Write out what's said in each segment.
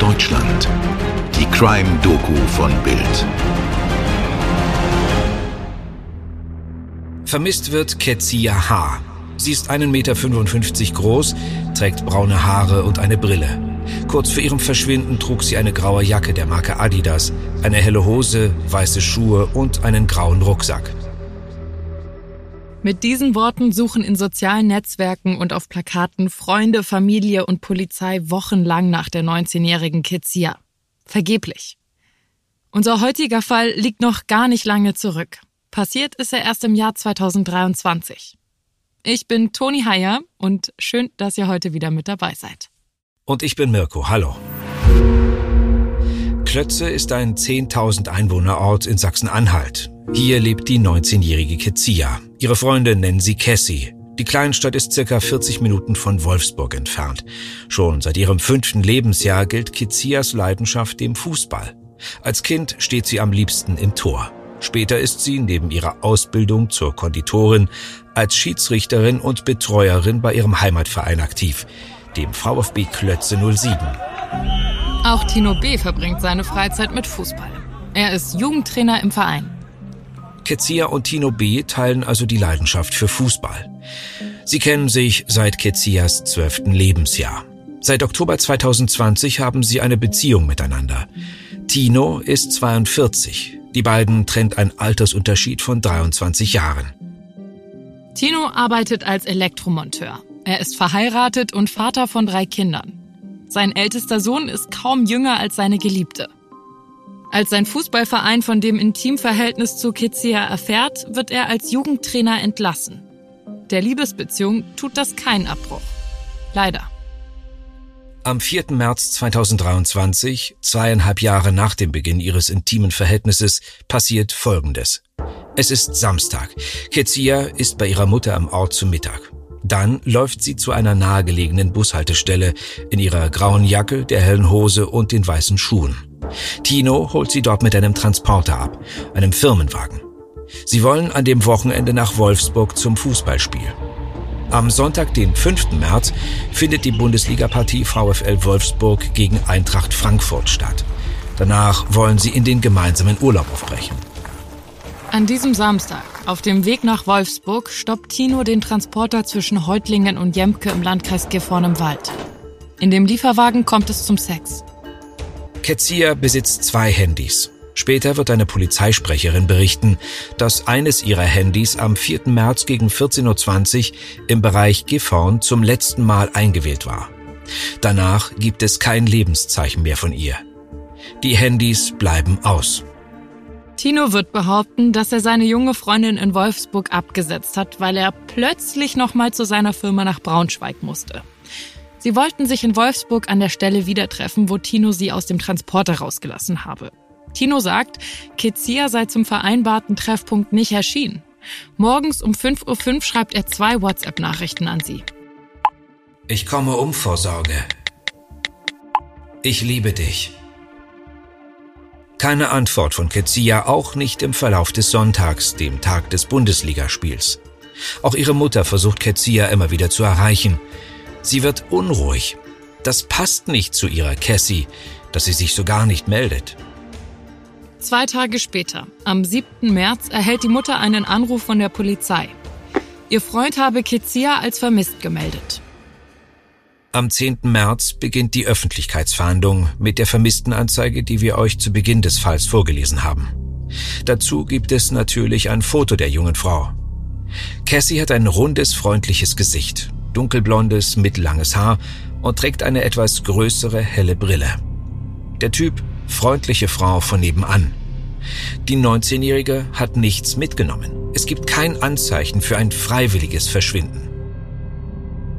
Deutschland. Die Crime-Doku von Bild. Vermisst wird Kezia H. Sie ist 1,55 Meter groß, trägt braune Haare und eine Brille. Kurz vor ihrem Verschwinden trug sie eine graue Jacke der Marke Adidas, eine helle Hose, weiße Schuhe und einen grauen Rucksack. Mit diesen Worten suchen in sozialen Netzwerken und auf Plakaten Freunde, Familie und Polizei wochenlang nach der 19-jährigen Kezia. Vergeblich. Unser heutiger Fall liegt noch gar nicht lange zurück. Passiert ist er erst im Jahr 2023. Ich bin Toni Heyer und schön, dass ihr heute wieder mit dabei seid. Und ich bin Mirko. Hallo. Klötze ist ein 10.000 Einwohnerort in Sachsen-Anhalt. Hier lebt die 19-jährige Kezia. Ihre Freunde nennen sie Cassie. Die Kleinstadt ist circa 40 Minuten von Wolfsburg entfernt. Schon seit ihrem fünften Lebensjahr gilt Kezias Leidenschaft dem Fußball. Als Kind steht sie am liebsten im Tor. Später ist sie neben ihrer Ausbildung zur Konditorin als Schiedsrichterin und Betreuerin bei ihrem Heimatverein aktiv, dem VfB Klötze 07. Auch Tino B. verbringt seine Freizeit mit Fußball. Er ist Jugendtrainer im Verein. Kezia und Tino B. teilen also die Leidenschaft für Fußball. Sie kennen sich seit Kezias zwölften Lebensjahr. Seit Oktober 2020 haben sie eine Beziehung miteinander. Tino ist 42. Die beiden trennt ein Altersunterschied von 23 Jahren. Tino arbeitet als Elektromonteur. Er ist verheiratet und Vater von drei Kindern. Sein ältester Sohn ist kaum jünger als seine Geliebte. Als sein Fußballverein von dem Intimverhältnis zu Kezia erfährt, wird er als Jugendtrainer entlassen. Der Liebesbeziehung tut das keinen Abbruch. Leider. Am 4. März 2023, zweieinhalb Jahre nach dem Beginn ihres intimen Verhältnisses, passiert Folgendes. Es ist Samstag. Kezia ist bei ihrer Mutter am Ort zu Mittag. Dann läuft sie zu einer nahegelegenen Bushaltestelle in ihrer grauen Jacke, der hellen Hose und den weißen Schuhen. Tino holt sie dort mit einem Transporter ab, einem Firmenwagen. Sie wollen an dem Wochenende nach Wolfsburg zum Fußballspiel. Am Sonntag, den 5. März, findet die Bundesligapartie VfL Wolfsburg gegen Eintracht Frankfurt statt. Danach wollen sie in den gemeinsamen Urlaub aufbrechen. An diesem Samstag, auf dem Weg nach Wolfsburg, stoppt Tino den Transporter zwischen Heutlingen und Jemke im Landkreis Gifhorn im Wald. In dem Lieferwagen kommt es zum Sex. Ketzia besitzt zwei Handys. Später wird eine Polizeisprecherin berichten, dass eines ihrer Handys am 4. März gegen 14.20 Uhr im Bereich Gifhorn zum letzten Mal eingewählt war. Danach gibt es kein Lebenszeichen mehr von ihr. Die Handys bleiben aus. Tino wird behaupten, dass er seine junge Freundin in Wolfsburg abgesetzt hat, weil er plötzlich nochmal zu seiner Firma nach Braunschweig musste. Sie wollten sich in Wolfsburg an der Stelle wieder treffen, wo Tino sie aus dem Transporter rausgelassen habe. Tino sagt, Kezia sei zum vereinbarten Treffpunkt nicht erschienen. Morgens um 5.05 Uhr schreibt er zwei WhatsApp-Nachrichten an sie. Ich komme um vor Sorge. Ich liebe dich. Keine Antwort von Kezia, auch nicht im Verlauf des Sonntags, dem Tag des Bundesligaspiels. Auch ihre Mutter versucht Kezia immer wieder zu erreichen. Sie wird unruhig. Das passt nicht zu ihrer Cassie, dass sie sich so gar nicht meldet. Zwei Tage später, am 7. März, erhält die Mutter einen Anruf von der Polizei. Ihr Freund habe Kezia als vermisst gemeldet. Am 10. März beginnt die Öffentlichkeitsfahndung mit der vermissten Anzeige, die wir euch zu Beginn des Falls vorgelesen haben. Dazu gibt es natürlich ein Foto der jungen Frau. Cassie hat ein rundes, freundliches Gesicht dunkelblondes, mittellanges Haar und trägt eine etwas größere, helle Brille. Der Typ, freundliche Frau von nebenan. Die 19-Jährige hat nichts mitgenommen. Es gibt kein Anzeichen für ein freiwilliges Verschwinden.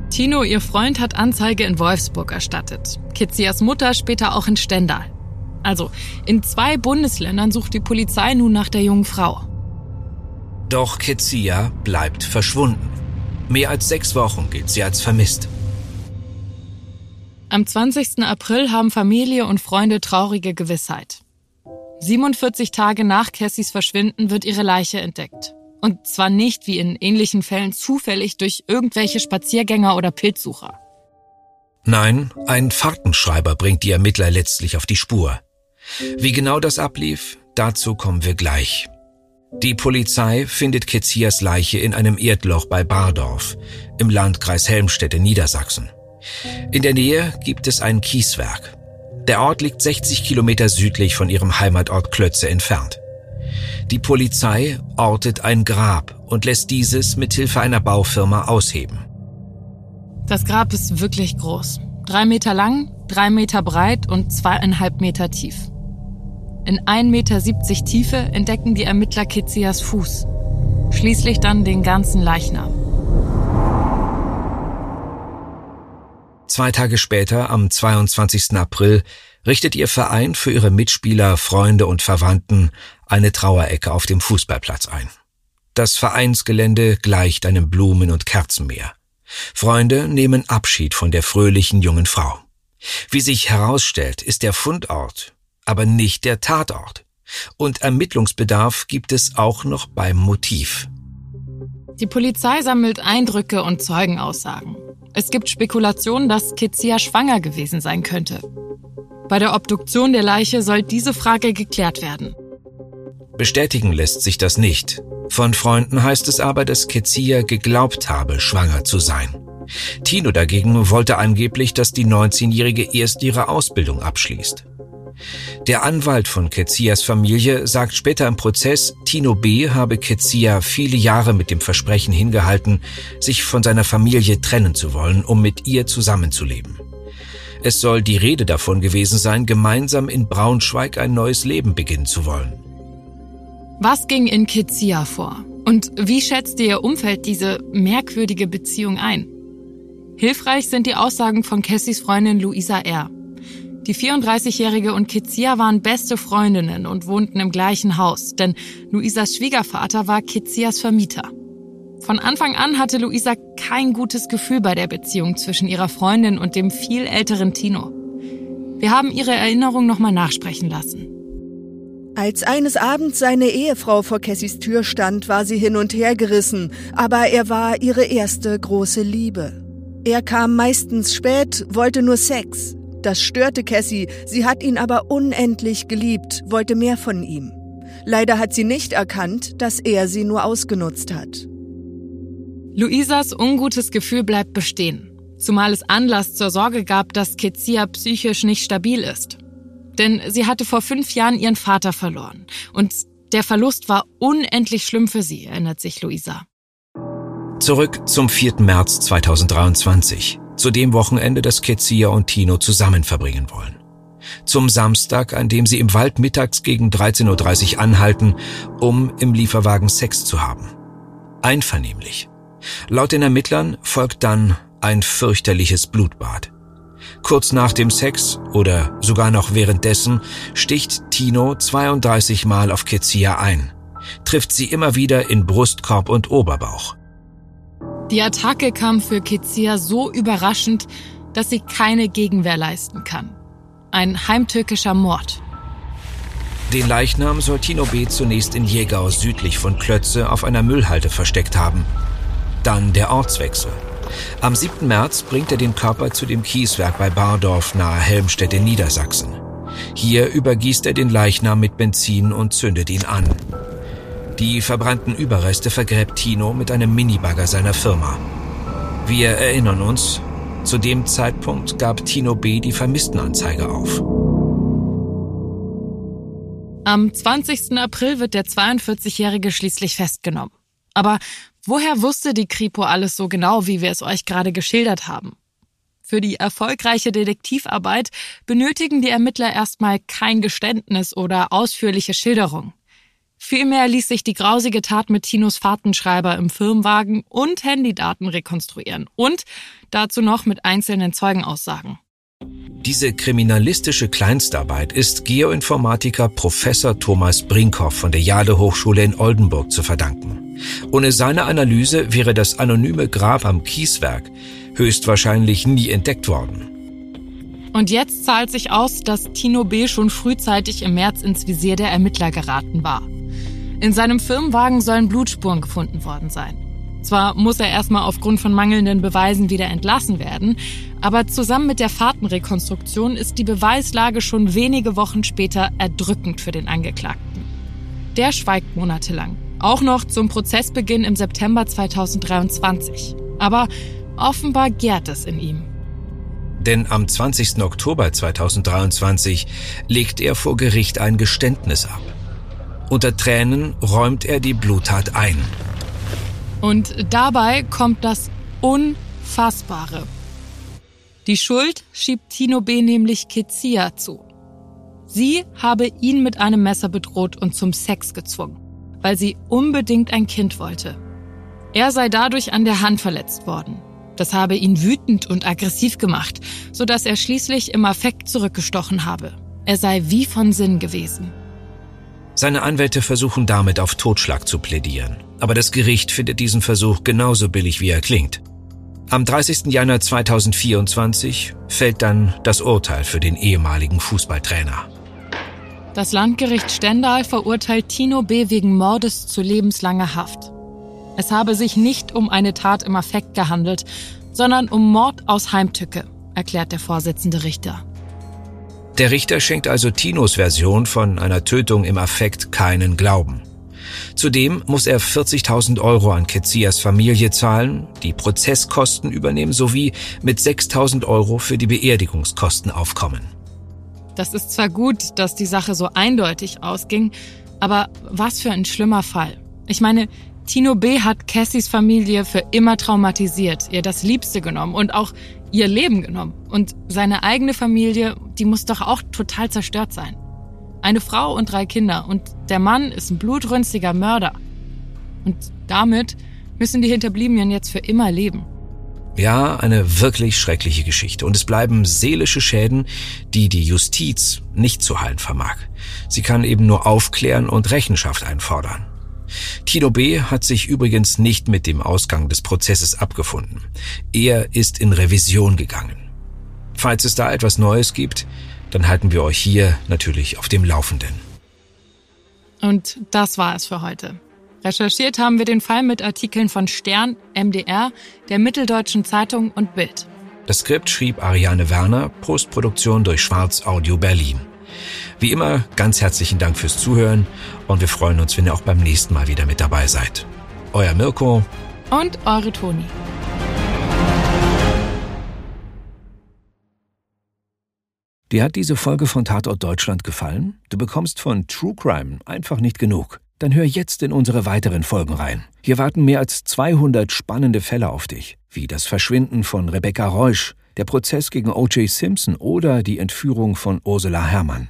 Tino, ihr Freund, hat Anzeige in Wolfsburg erstattet. Kitzias Mutter später auch in Stendal. Also, in zwei Bundesländern sucht die Polizei nun nach der jungen Frau. Doch Kezia bleibt verschwunden. Mehr als sechs Wochen gilt sie als vermisst. Am 20. April haben Familie und Freunde traurige Gewissheit. 47 Tage nach Cassies Verschwinden wird ihre Leiche entdeckt. Und zwar nicht wie in ähnlichen Fällen zufällig durch irgendwelche Spaziergänger oder Pilzsucher. Nein, ein Fahrtenschreiber bringt die Ermittler letztlich auf die Spur. Wie genau das ablief, dazu kommen wir gleich. Die Polizei findet Kezias Leiche in einem Erdloch bei Bardorf im Landkreis Helmstedt in Niedersachsen. In der Nähe gibt es ein Kieswerk. Der Ort liegt 60 Kilometer südlich von ihrem Heimatort Klötze entfernt. Die Polizei ortet ein Grab und lässt dieses mit Hilfe einer Baufirma ausheben. Das Grab ist wirklich groß. Drei Meter lang, drei Meter breit und zweieinhalb Meter tief. In 1,70 Meter Tiefe entdecken die Ermittler Kitzias Fuß. Schließlich dann den ganzen Leichnam. Zwei Tage später, am 22. April, richtet ihr Verein für ihre Mitspieler, Freunde und Verwandten eine Trauerecke auf dem Fußballplatz ein. Das Vereinsgelände gleicht einem Blumen- und Kerzenmeer. Freunde nehmen Abschied von der fröhlichen jungen Frau. Wie sich herausstellt, ist der Fundort, aber nicht der Tatort. Und Ermittlungsbedarf gibt es auch noch beim Motiv. Die Polizei sammelt Eindrücke und Zeugenaussagen. Es gibt Spekulationen, dass Kezia schwanger gewesen sein könnte. Bei der Obduktion der Leiche soll diese Frage geklärt werden. Bestätigen lässt sich das nicht. Von Freunden heißt es aber, dass Kezia geglaubt habe, schwanger zu sein. Tino dagegen wollte angeblich, dass die 19-Jährige erst ihre Ausbildung abschließt. Der Anwalt von Kezias Familie sagt später im Prozess, Tino B. habe Kezia viele Jahre mit dem Versprechen hingehalten, sich von seiner Familie trennen zu wollen, um mit ihr zusammenzuleben. Es soll die Rede davon gewesen sein, gemeinsam in Braunschweig ein neues Leben beginnen zu wollen. Was ging in Kezia vor? Und wie schätzte ihr Umfeld diese merkwürdige Beziehung ein? Hilfreich sind die Aussagen von Cassis Freundin Luisa R. Die 34-Jährige und Kezia waren beste Freundinnen und wohnten im gleichen Haus, denn Luisas Schwiegervater war Kezias Vermieter. Von Anfang an hatte Luisa kein gutes Gefühl bei der Beziehung zwischen ihrer Freundin und dem viel älteren Tino. Wir haben ihre Erinnerung nochmal nachsprechen lassen. Als eines Abends seine Ehefrau vor Cassis Tür stand, war sie hin und her gerissen, aber er war ihre erste große Liebe. Er kam meistens spät, wollte nur Sex. Das störte Cassie, sie hat ihn aber unendlich geliebt, wollte mehr von ihm. Leider hat sie nicht erkannt, dass er sie nur ausgenutzt hat. Luisas ungutes Gefühl bleibt bestehen, zumal es Anlass zur Sorge gab, dass Kezia psychisch nicht stabil ist. Denn sie hatte vor fünf Jahren ihren Vater verloren. Und der Verlust war unendlich schlimm für sie, erinnert sich Luisa. Zurück zum 4. März 2023, zu dem Wochenende, das Kezia und Tino zusammen verbringen wollen. Zum Samstag, an dem sie im Wald mittags gegen 13.30 Uhr anhalten, um im Lieferwagen Sex zu haben. Einvernehmlich. Laut den Ermittlern folgt dann ein fürchterliches Blutbad. Kurz nach dem Sex oder sogar noch währenddessen sticht Tino 32 Mal auf Kezia ein, trifft sie immer wieder in Brustkorb und Oberbauch. Die Attacke kam für Kezia so überraschend, dass sie keine Gegenwehr leisten kann. Ein heimtückischer Mord. Den Leichnam soll Tino B. zunächst in Jägau südlich von Klötze auf einer Müllhalde versteckt haben. Dann der Ortswechsel. Am 7. März bringt er den Körper zu dem Kieswerk bei Bardorf nahe Helmstedt in Niedersachsen. Hier übergießt er den Leichnam mit Benzin und zündet ihn an. Die verbrannten Überreste vergräbt Tino mit einem Minibagger seiner Firma. Wir erinnern uns, zu dem Zeitpunkt gab Tino B. die Vermisstenanzeige auf. Am 20. April wird der 42-Jährige schließlich festgenommen. Aber Woher wusste die Kripo alles so genau, wie wir es euch gerade geschildert haben? Für die erfolgreiche Detektivarbeit benötigen die Ermittler erstmal kein Geständnis oder ausführliche Schilderung. Vielmehr ließ sich die grausige Tat mit Tinos Fahrtenschreiber im Firmenwagen und Handydaten rekonstruieren und dazu noch mit einzelnen Zeugenaussagen. Diese kriminalistische Kleinstarbeit ist Geoinformatiker Professor Thomas Brinkhoff von der Jade Hochschule in Oldenburg zu verdanken. Ohne seine Analyse wäre das anonyme Grab am Kieswerk höchstwahrscheinlich nie entdeckt worden. Und jetzt zahlt sich aus, dass Tino B. schon frühzeitig im März ins Visier der Ermittler geraten war. In seinem Firmenwagen sollen Blutspuren gefunden worden sein. Zwar muss er erstmal aufgrund von mangelnden Beweisen wieder entlassen werden, aber zusammen mit der Fahrtenrekonstruktion ist die Beweislage schon wenige Wochen später erdrückend für den Angeklagten. Der schweigt monatelang, auch noch zum Prozessbeginn im September 2023. Aber offenbar gärt es in ihm. Denn am 20. Oktober 2023 legt er vor Gericht ein Geständnis ab. Unter Tränen räumt er die Bluttat ein. Und dabei kommt das Unfassbare. Die Schuld schiebt Tino B. nämlich Kezia zu. Sie habe ihn mit einem Messer bedroht und zum Sex gezwungen, weil sie unbedingt ein Kind wollte. Er sei dadurch an der Hand verletzt worden. Das habe ihn wütend und aggressiv gemacht, sodass er schließlich im Affekt zurückgestochen habe. Er sei wie von Sinn gewesen. Seine Anwälte versuchen damit auf Totschlag zu plädieren. Aber das Gericht findet diesen Versuch genauso billig, wie er klingt. Am 30. Januar 2024 fällt dann das Urteil für den ehemaligen Fußballtrainer. Das Landgericht Stendal verurteilt Tino B. wegen Mordes zu lebenslanger Haft. Es habe sich nicht um eine Tat im Affekt gehandelt, sondern um Mord aus Heimtücke, erklärt der Vorsitzende Richter. Der Richter schenkt also Tinos Version von einer Tötung im Affekt keinen Glauben. Zudem muss er 40.000 Euro an Kezias Familie zahlen, die Prozesskosten übernehmen sowie mit 6.000 Euro für die Beerdigungskosten aufkommen. Das ist zwar gut, dass die Sache so eindeutig ausging, aber was für ein schlimmer Fall. Ich meine, Tino B. hat Cassies Familie für immer traumatisiert, ihr das Liebste genommen und auch ihr Leben genommen. Und seine eigene Familie, die muss doch auch total zerstört sein. Eine Frau und drei Kinder und der Mann ist ein blutrünstiger Mörder. Und damit müssen die Hinterbliebenen jetzt für immer leben. Ja, eine wirklich schreckliche Geschichte. Und es bleiben seelische Schäden, die die Justiz nicht zu heilen vermag. Sie kann eben nur aufklären und Rechenschaft einfordern. Tino B. hat sich übrigens nicht mit dem Ausgang des Prozesses abgefunden. Er ist in Revision gegangen. Falls es da etwas Neues gibt, dann halten wir euch hier natürlich auf dem Laufenden. Und das war es für heute. Recherchiert haben wir den Fall mit Artikeln von Stern, MDR, der Mitteldeutschen Zeitung und Bild. Das Skript schrieb Ariane Werner, Postproduktion durch Schwarz Audio Berlin. Wie immer, ganz herzlichen Dank fürs Zuhören und wir freuen uns, wenn ihr auch beim nächsten Mal wieder mit dabei seid. Euer Mirko und eure Toni. Dir hat diese Folge von Tatort Deutschland gefallen? Du bekommst von True Crime einfach nicht genug. Dann hör jetzt in unsere weiteren Folgen rein. Hier warten mehr als 200 spannende Fälle auf dich, wie das Verschwinden von Rebecca Reusch, der Prozess gegen O.J. Simpson oder die Entführung von Ursula Herrmann.